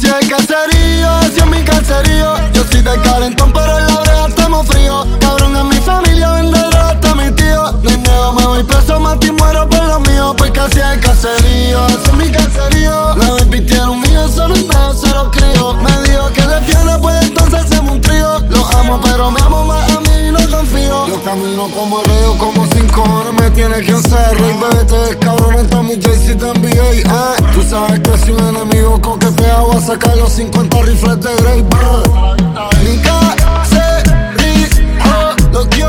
Hacia el caserío, hacia mi caserío. Yo soy de calentón, pero en la brea estamos fríos. Cabrón, en mi familia vende hasta mi tío. Ni miedo, me voy preso, mati y muero por lo mío. Porque hacia el caserío, hacia mi caserío. La un mío, solo un mes, se lo crío. Me dijo que defiende, pues entonces hacemos un trío. Lo amo, pero me amo más a mí y no confío. Yo camino como reo, como cinco horas me tiene que hacer rey, bebé, te descabrón, mi Jay-Z te NBA, eh. Tú sabes que si un enemigo coquetea voy a sacar los 50 rifles de Grey, Mi caserío, lo que yo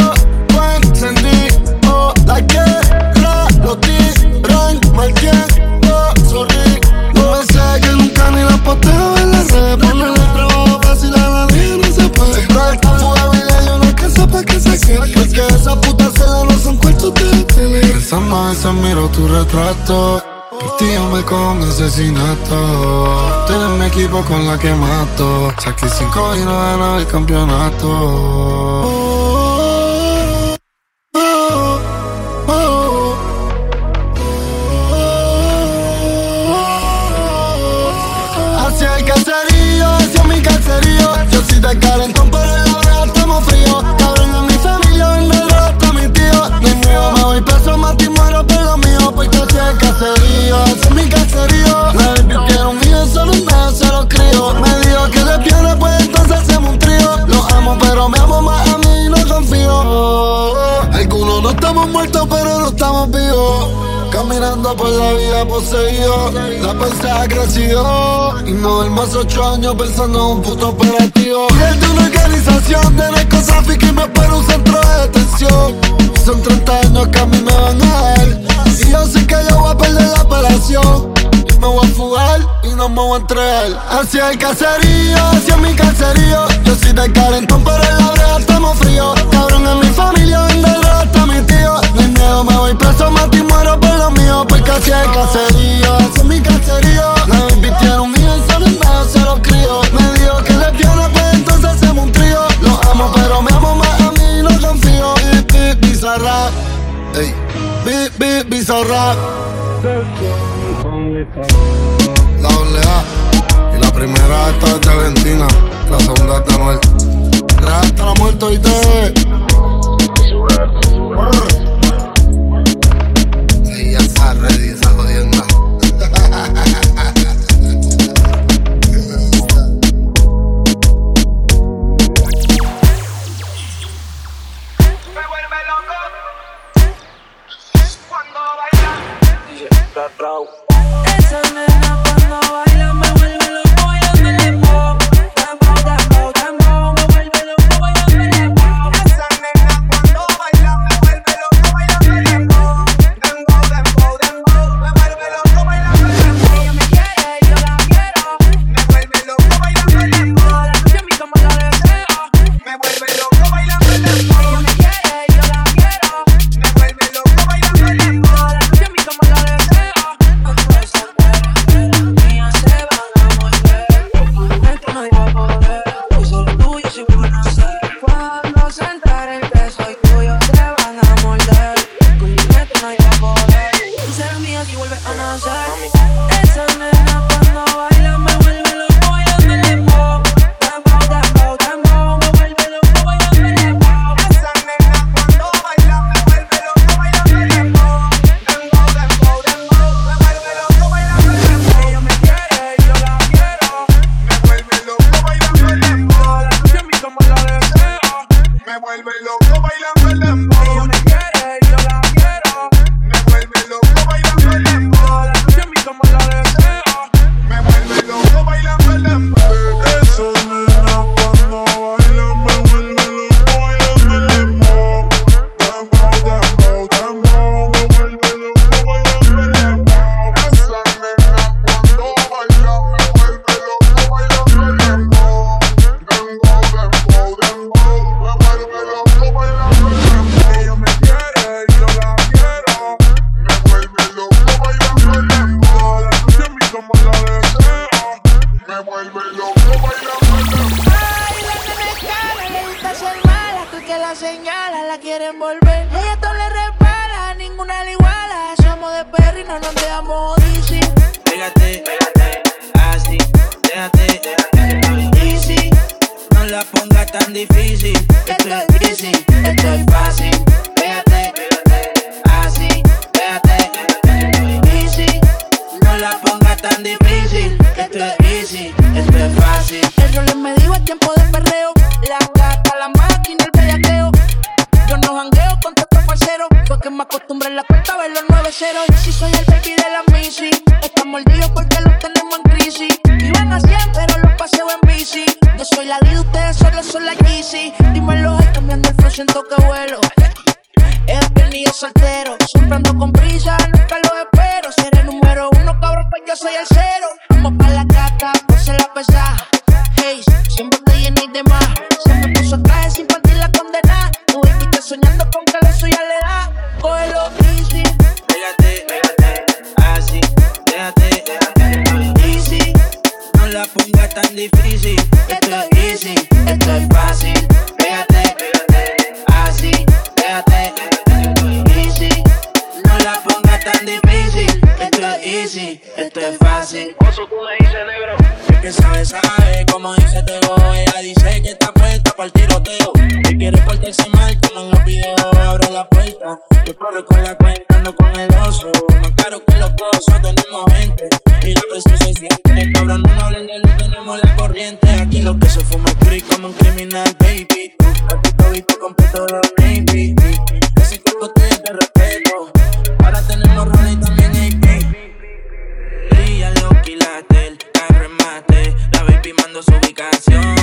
oh, la guerra, lo tiran mal tiempo, sorry. No me sé que nunca ni la posteo en la red, ponle el trabajo fácil a la vida, no se puede. Siempre fuga vida, yo no que sepa que se quiere, porque esa puta Pensando a veces miro tu retrato. Por ti yo me con asesinato. Tú eres mi equipo con la que mato. Saqué cinco y no ganaba el campeonato. Pero no estamos vivos. Caminando por la vida poseído. La pensa ha crecido. Y no más ocho años pensando en un puto operativo. Y de una organización de narcosáfica y me espero un centro de detención. Son 30 años que a mí me van a ver Y yo sé que yo voy a perder la operación. Y me voy a fugar y no me voy a entregar. Hacia el caserío, hacia mi caserío Yo soy de calentón pero en la brea estamos fríos. Cabrón en mi familia vende mi tío Ni miedo me voy preso, mati y muero por lo mío Porque hacia el caserío, hacia mi caserío La mío y solo en medio se lo crío. Me dijo que le piano pues entonces hacemos un trío. Lo amo pero me amo más a mí y no confío bizarra. Ey, bip, bizarra. La doble A. Y la primera esta es de Argentina. La segunda es de Anuel. Real hasta la hoy te siento que vuelo. He tenido soltero, siempre ando con prisa, nunca lo espero. Ser el número uno, cabrón, pues yo soy el cero. Vamos pa' la caca, pues se la pesada. Hey, siempre te llené de más. Siempre puso traje sin partir la condena. Tú que soñando con que la suya le da. Cógelo easy. Pégate, pégate, así. Déjate, déjate, easy. No la pongas tan difícil. Esto es easy, esto es fácil. así. Oso, tú me negro. Que sabe, sabe, como dice te voy. Ella dice que está puesta para el tiroteo. Que quiere portarse mal como en los videos. Abro la puerta, yo corro con la cuenta, ando con el oso. Más caro que los osos, tenemos gente. Y la presión se siente. Cabrón, no hablen de luz, tenemos la corriente. Aquí lo que se fuma es como un criminal, baby. Tú, visto completo, la Ese cuerpo te respeto. Ahora tenemos rana y también hay que a los quilates, al remate. La baby mando su ubicación.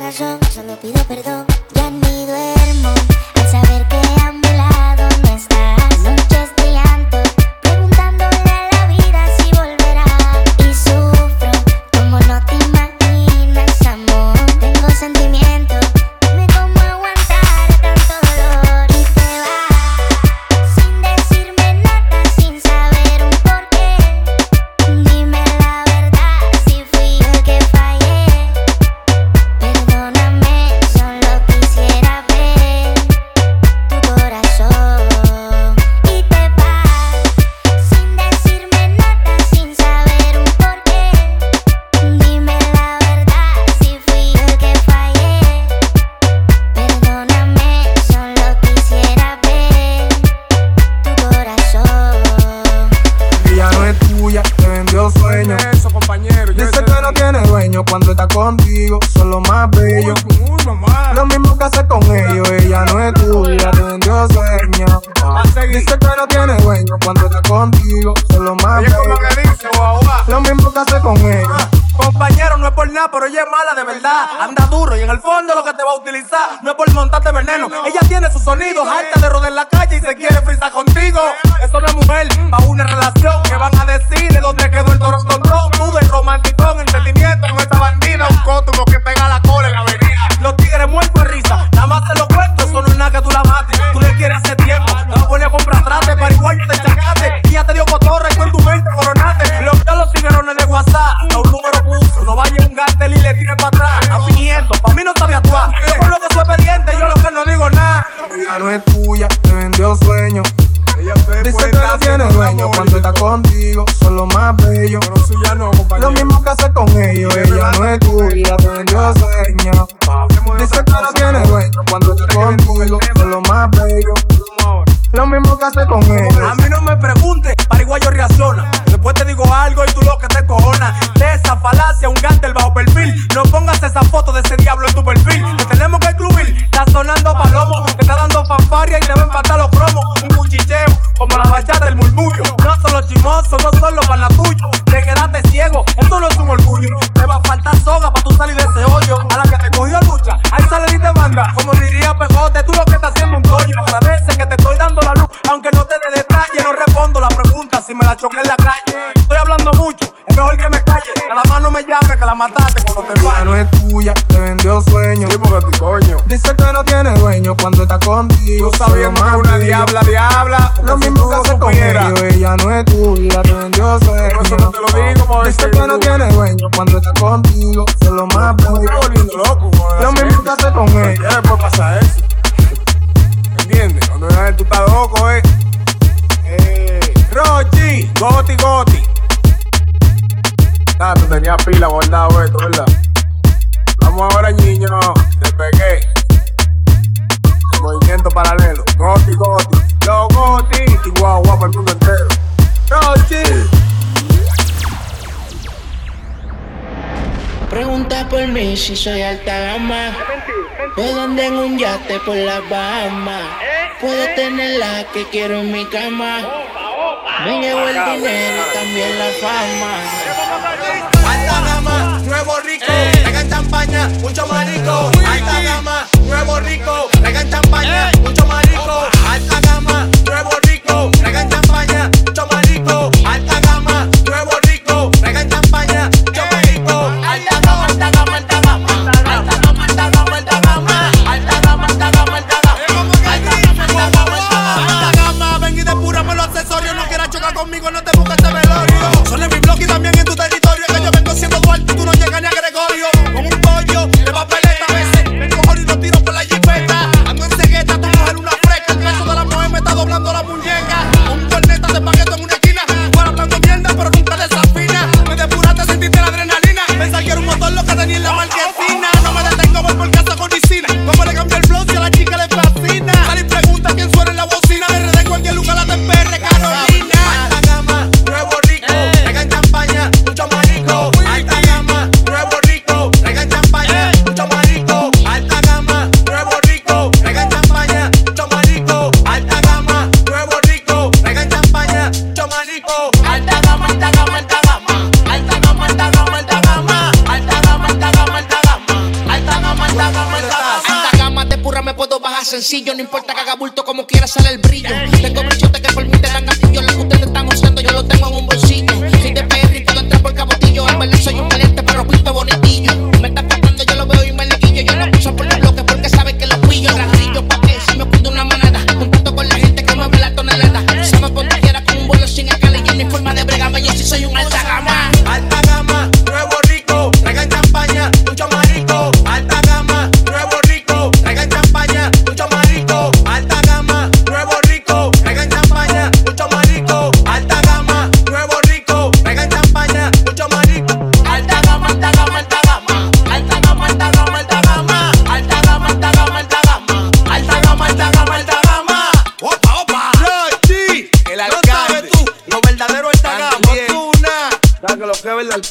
razón, solo pido perdón, ya ni duermo. Lo mismo que hace con ella. Ah, compañero, no es por nada, pero ella es mala de verdad. Anda duro y en el fondo lo que te va a utilizar no es por montarte veneno. Ella tiene sus sonidos, harta de rodear la calle y se quiere frisar contigo. Eso no es mujer, mm. pa' una relación que van a decir de dónde quedó el toro control. Tú del romanticón, entendimiento. Pregunta por mí si soy alta gama. Puedo andar en un yate por las Bahamas. Puedo tener la que quiero en mi cama. Me llevo el dinero y también la fama. Alta gama, nuevo rico, pegan champaña, mucho marico. Alta gama, nuevo rico, pegan champaña, mucho marico. Alta gama.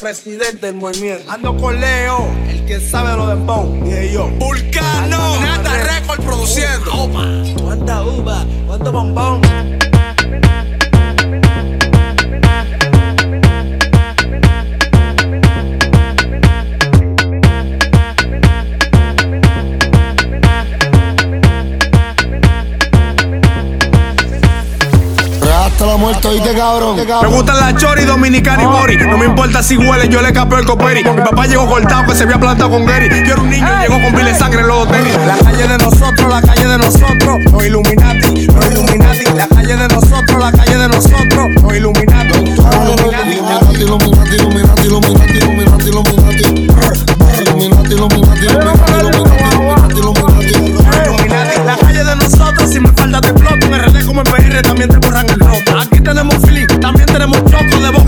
Presidente del movimiento. Ando con Leo, el que sabe lo de dembow. Dije yo. Vulcano, Nata Record produciendo. ¿Cuánta uva? ¿Cuánto bombón? Oíste, cabrón. Me gustan la chori, dominicana y bori. No me importa si huele, yo le capeo el coperi. Mi papá llegó cortado que se había plantado con Gary. Yo era un niño y llegó con pile sangre en los tenis. La calle de nosotros, la calle de nosotros. Los Illuminati, los Illuminati. La calle de nosotros, la calle de nosotros. Los Illuminati, Illuminati, Illuminati, Illuminati, Illuminati.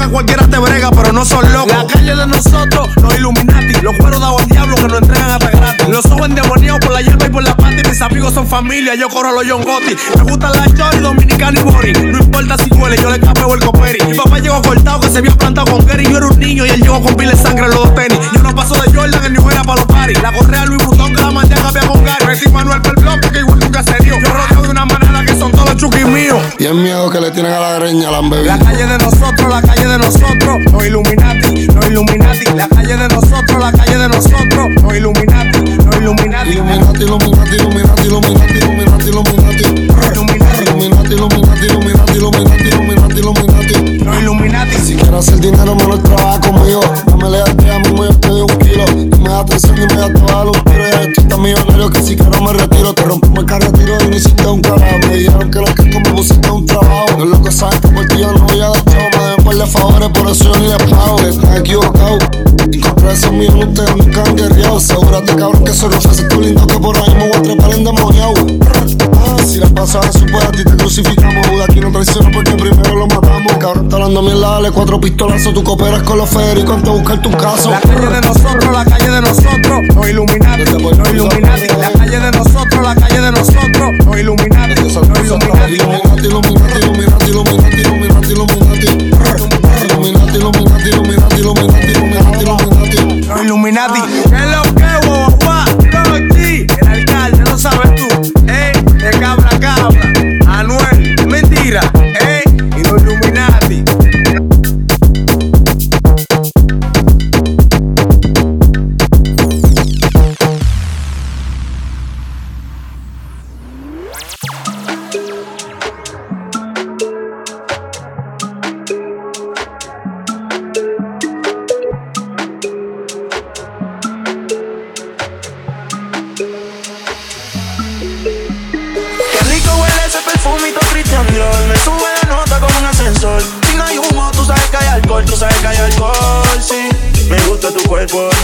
Cualquiera te brega, pero no son locos. La calle de nosotros, los Illuminati. Los cueros dados al diablo que nos entregan hasta gratis. Los ojos endemoniados por la hierba y por la. Y mis amigos son familia, yo corro los John Gotti. Me gustan las chori, dominicana y bori. No importa si huele, yo le capeo el coperi. Mi papá llegó cortado que se había plantado con Gary. Yo era un niño y él llegó con pile de sangre en los dos tenis. Yo no paso de Jordan, el New Era para los paris. La correa Louis Vuitton que la mandé a con Gary. Metí Manuel per bloque que igual nunca se dio. Yo rodeo de una que son todos los chuquis míos. Y el miedo que le tienen a la greña, la han bebido. La calle de nosotros, la calle de nosotros, los Illuminati, los Illuminati. La calle de nosotros, la calle de nosotros, los Illuminati, los Illuminati. Illuminati, Illuminati, Illuminati, Illuminati, Illuminati, Illuminati. Illuminati, Illuminati, Illuminati, Illuminati, Illuminati, Illuminati, los Illuminati. Si quieres hacer dinero, menos trabaja conmigo. No me leas a mí No atención ni me da todo los tiros. Ya estoy tan millonario que si quiero me retiro. Te rompimos el carretero y no hiciste un carajo. Me dijeron que lo que tú me pusiste un trabajo. Los locos saben que por ti yo no voy a dar chavo. Me deben par de favores, por eso yo ni les pago. Que estás equivocado. Y contra esos millones ustedes nunca han guerreado. Asegúrate, cabrón, que soy Rufus, tú lindo que por ahí me voy a trepar endemoniado. Ah, Si las pasas pues a ti te crucificamos. Judas aquí no traiciona porque primero lo matamos. Cabrón, está hablando mierda, dale cuatro pistolazos. Tú cooperas con los féricos antes de buscarte un caso. La calle de nosotros, la calle de nosotros, los Illuminati, los Illuminati. La calle de nosotros, la calle de nosotros, los Illuminati, los Illuminati. Illuminati, Illuminati, Illuminati, Illuminati, Illuminati, Illuminati.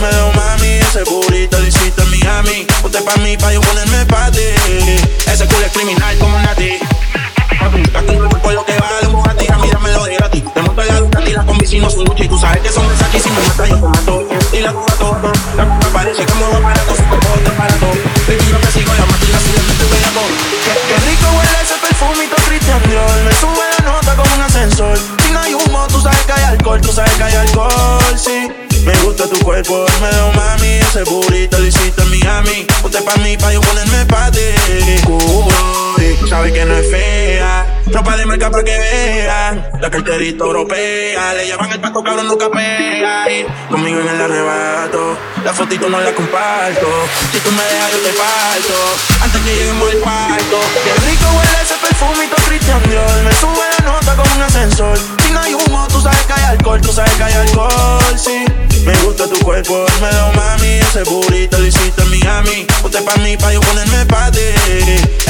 Veo mami Ese burrito lo hiciste en Miami. Usted pa' mí, pa' yo ponerme pa' ti. Ese culo es criminal como Nati Gasto en el cuerpo lo que vale un Bugatti A mí dámelo de gratis. Te monto la Ducati, las combisinos son Gucci Tú sabes que son de aquí. Si me mata yo te mato. Y la cuba todo La cuba parece como dos baratos Su cuerpo te barato Te juro que sigo la máquina Si le meto bellaco Qué, qué rico huele ese perfumito Christian Dior. Me sube la nota como un ascensor. Si no hay humo, tú sabes que hay alcohol Tú sabes que hay alcohol, sí me gusta tu cuerpo, me veo mami Ese burrito lo hiciste en Miami. Usted pa' mí, pa' yo ponerme pa' ti. Culo, y sabe que no es fea. Ropa de marca pa' que vean. La carterita europea Le llevan el pato, cabrón, no capea y Conmigo en el arrebato La fotito no la comparto. Si tú me dejas, yo te parto. Antes que lleguemos al parto Qué rico huele ese perfumito Christian Dior. Me sube la nota como un ascensor. Si no hay humo, tú sabes que hay alcohol Tú sabes que hay alcohol, sí me gusta tu cuerpo, me veo mami Ese burrito lo hiciste en Miami Usted pa' mí, pa' yo ponerme pa' ti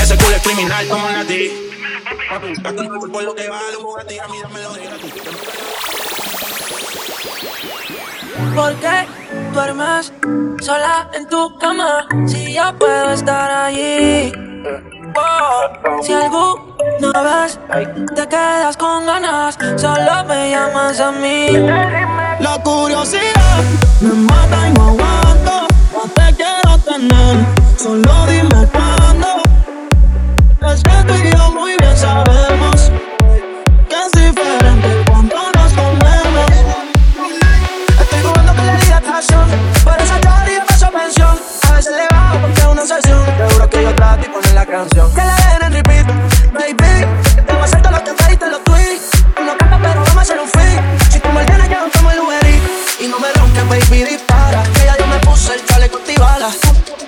Ese culo es criminal como Papi, gasto en el cuerpo lo que vale un A mí dámelo de gratis ¿Por qué duermes sola en tu cama? Si yo puedo estar allí. Oh, si alguna vez te quedas con ganas, solo me llamas a mí. La curiosidad me mata y no aguanto. No te quiero tener, solo dime cuándo. Es que tú y yo muy bien sabemos que es diferente cuando nos comemos. Estoy jugando con la dilatación, por eso yo haría paso mención. A veces le bajo porque es una obsesión. Seguro que yo trato y poner la canción. Que la baby, dispara. Que ya yo me puse el chaleco antibalas.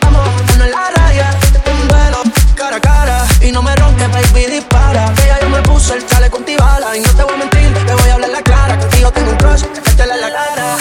Vamos a ponernos en la raya, un velo, cara a cara. Y no me ronques, baby, dispara. Que ya yo me puse el chale chaleco antibalas. Y no te voy a mentir, te voy a hablar la cara. Contigo tengo un crush, que te la la cara.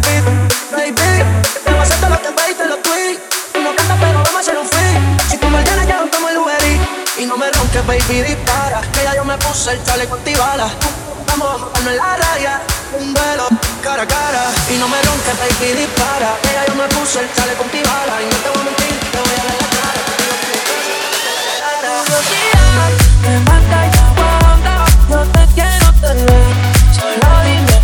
baby. Te voy a hacer todo lo que el te lo tweet. Tú no cantas, pero vamos a hacer un fit. Si tú me llenas, ya rompemos el Uber Y no me ronques, baby, dispara. Que ya yo me puse el chaleco antibala. Vamos a en la raya. Un duelo cara a cara. Y no me ronques, baby, dispara. Que ya yo me puse el chaleco antibala. Y no te voy a mentir, te voy a dar la cara. Yo ah, me y te quiero tener. Solo dime.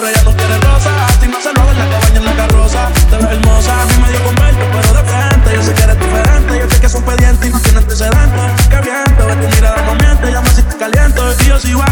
Ahora ya tú quieres rosa. A ti me hace loca, la cabaña en la carroza. Te ves hermosa, a mí me dio con verte, pero de frente. Yo sé que eres diferente, yo sé que es un pediente y no tiene antecedentes. Que bien, te ves tu mirada no miente, ya me hiciste caliente. Y yo sigo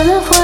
obsesión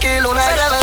tranquilo, una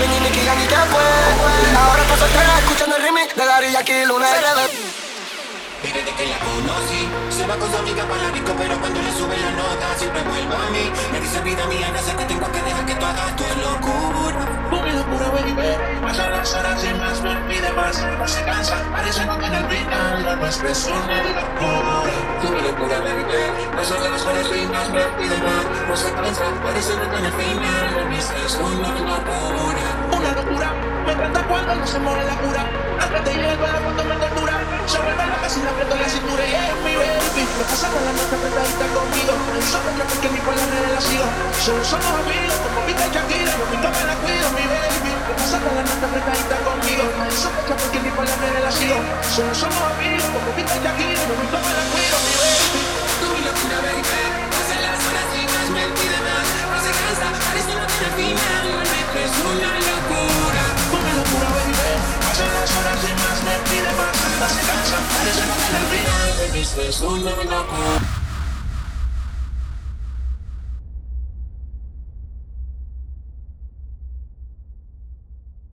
Balvin y Nicky. Ahora soltera escuchando el remix de Daddy Yankee Luna. Que la conocí, se va con su amiga para la disco, pero cuando le sube la nota siempre vuelve a mí. Me dice vida mía, no sé qué tengo que dejar que tú hagas tu locura. Tú mi locura, baby, pasan las horas y más me pide más, no se cansa, parece que en el final lo nuestro es una locura. Tú mi locura, baby, pasan las horas y más me pide más, no se cansa, parece que en el final lo nuestro es una locura. Una locura, me encanta cuando no se muere la cura, antes de llegar a la foto me tortura, se vuelve loca si la aprieto la cintura y es mi baby. Me pasa con la noche apretadita conmigo, sospecho porque mi por la relación, solo somos amigos, como Vita y Shakira, yo pinto me la cuido, mi baby. Me pasa con la noche apretadita conmigo, sospecho porque mi por la relación, solo somos amigos, como Vita y Shakira, yo pinto me la cuido, mi baby. Es una locura. Mi locura, baby, pasan las horas y más me pide más, no se cansa, parece no tiene final, me es una locura.